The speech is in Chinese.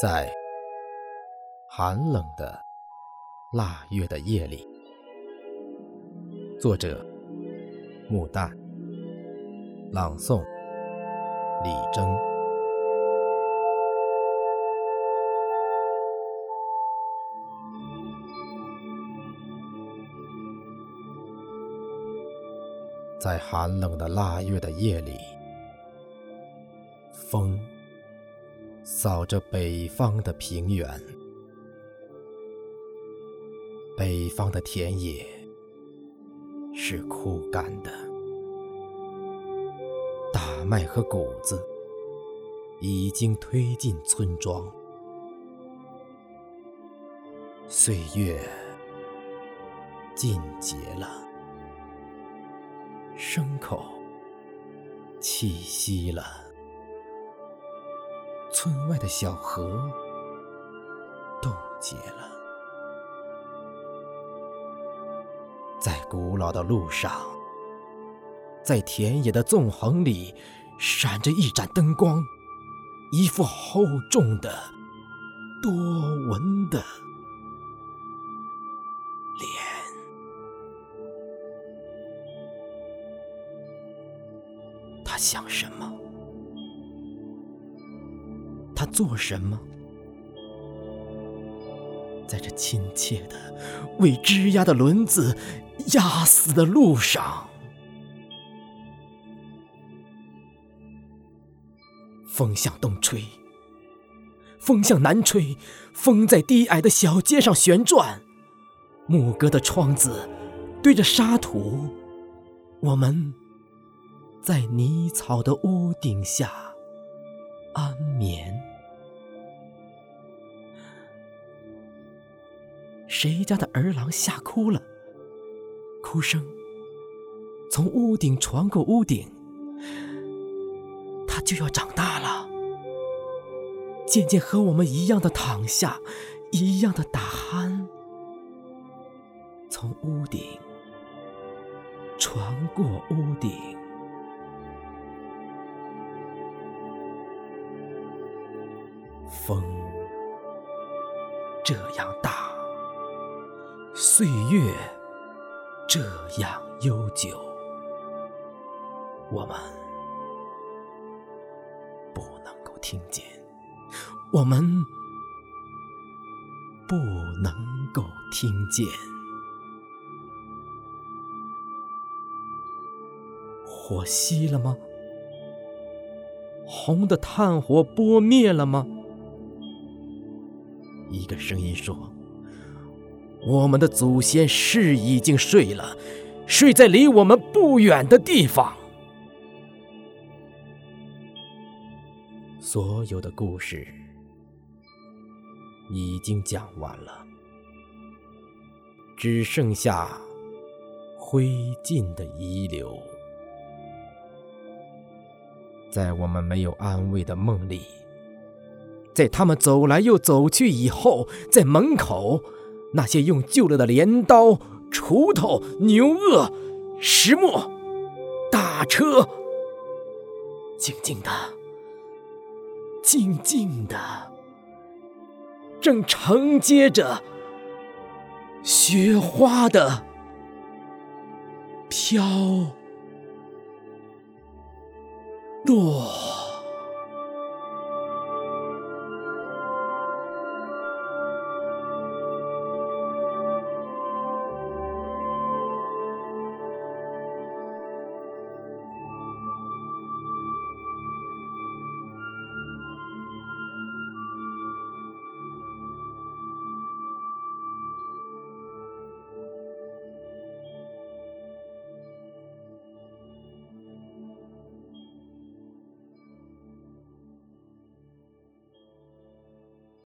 在寒冷的腊月的夜里，作者：木旦，朗诵：李征。在寒冷的腊月的夜里，风。扫着北方的平原，北方的田野是枯干的，大麦和谷子已经推进村庄，岁月尽节了，牲口栖息了。村外的小河冻结了，在古老的路上，在田野的纵横里，闪着一盏灯光，一副厚重的、多纹的脸。他想什么？做什么？在这亲切的、为枝桠的轮子压死的路上，风向东吹，风向南吹，风在低矮的小街上旋转，木格的窗子对着沙土，我们在泥草的屋顶下安眠。谁家的儿郎吓哭了？哭声从屋顶传过屋顶，他就要长大了，渐渐和我们一样的躺下，一样的打鼾，从屋顶传过屋顶，风这样大。岁月这样悠久，我们不能够听见，我们不能够听见。火熄了吗？红的炭火拨灭了吗？一个声音说。我们的祖先是已经睡了，睡在离我们不远的地方。所有的故事已经讲完了，只剩下灰烬的遗留。在我们没有安慰的梦里，在他们走来又走去以后，在门口。那些用旧了的镰刀、锄头、牛轭、石磨、大车，静静的、静静的，正承接着雪花的飘落。